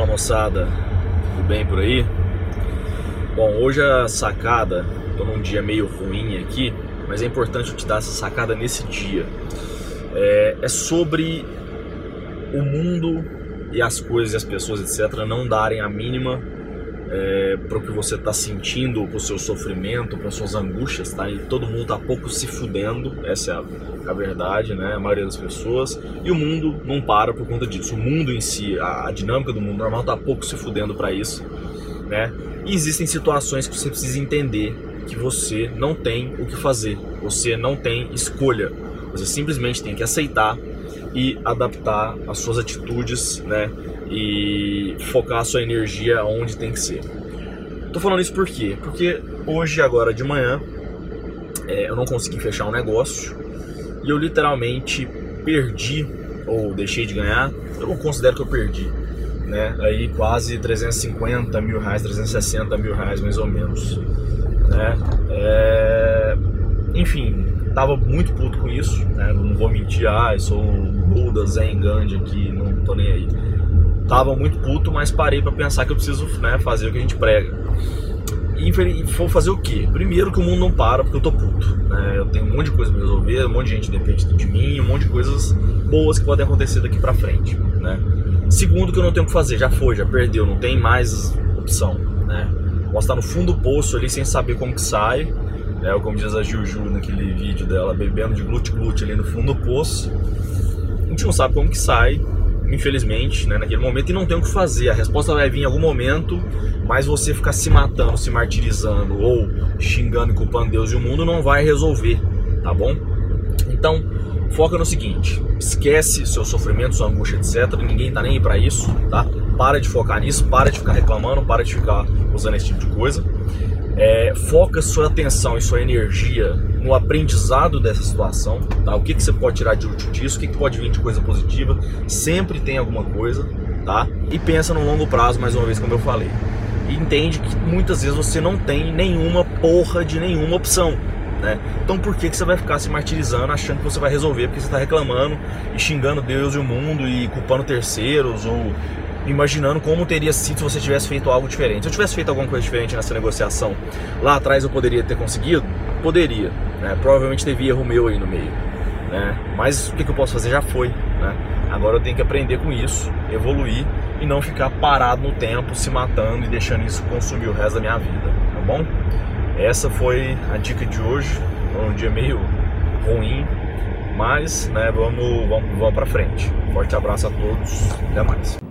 moçada? Tudo bem por aí? Bom, hoje a sacada, tô num dia meio ruim aqui, mas é importante eu te dar essa sacada nesse dia. É, é sobre o mundo e as coisas e as pessoas, etc., não darem a mínima é, para o que você está sentindo, para o seu sofrimento, para suas angústias, tá? E todo mundo tá pouco se fudendo, essa é a, a, verdade, né? A maioria das pessoas. E o mundo não para por conta disso. O mundo em si, a, a dinâmica do mundo normal tá pouco se fudendo para isso, né? E existem situações que você precisa entender que você não tem o que fazer, você não tem escolha. Você simplesmente tem que aceitar e adaptar as suas atitudes, né? E focar a sua energia onde tem que ser. Tô falando isso por quê? Porque hoje, agora de manhã, é, eu não consegui fechar um negócio e eu literalmente perdi ou deixei de ganhar. Eu não considero que eu perdi, né? Aí quase 350 mil reais, 360 mil reais mais ou menos, né? É... Enfim, tava muito puto com isso, né? Não vou mentir, ah, eu sou Buda, Zen, Gandhi aqui, não tô nem aí. Tava muito puto, mas parei para pensar que eu preciso né, fazer o que a gente prega. E vou fazer o quê? Primeiro que o mundo não para porque eu tô puto. Né? Eu tenho um monte de coisa pra resolver, um monte de gente depende de mim, um monte de coisas boas que podem acontecer daqui pra frente. Né? Segundo que eu não tenho o que fazer, já foi, já perdeu, não tem mais opção. Né? Posso estar no fundo do poço ali sem saber como que sai é, como diz a Juju naquele vídeo dela, bebendo de glute-glute ali no fundo do poço. Gente não sabe como que sai, infelizmente, né, naquele momento, e não tem o que fazer. A resposta vai vir em algum momento, mas você ficar se matando, se martirizando ou xingando e culpando Deus e o mundo não vai resolver, tá bom? Então, foca no seguinte: esquece seu sofrimento, sua angústia, etc. Ninguém tá nem aí pra isso, tá? Para de focar nisso, para de ficar reclamando, para de ficar usando esse tipo de coisa. É, foca sua atenção e sua energia no aprendizado dessa situação, tá? O que, que você pode tirar de útil disso, o que, que pode vir de coisa positiva, sempre tem alguma coisa, tá? E pensa no longo prazo, mais uma vez, como eu falei. E entende que muitas vezes você não tem nenhuma porra de nenhuma opção, né? Então por que, que você vai ficar se martirizando achando que você vai resolver porque você está reclamando e xingando Deus e o mundo e culpando terceiros ou imaginando como teria sido se você tivesse feito algo diferente. Se eu tivesse feito alguma coisa diferente nessa negociação lá atrás, eu poderia ter conseguido? Poderia. Né? Provavelmente teve erro meu aí no meio. Né? Mas o que, eu posso fazer já foi. Né? Agora eu tenho que aprender com isso, evoluir e não ficar parado no tempo, se matando e deixando isso consumir o resto da minha vida. Tá bom? Essa foi a dica de hoje. Foi um dia meio ruim, mas né, vamos, vamos, vamos para frente. Forte abraço a todos, até mais.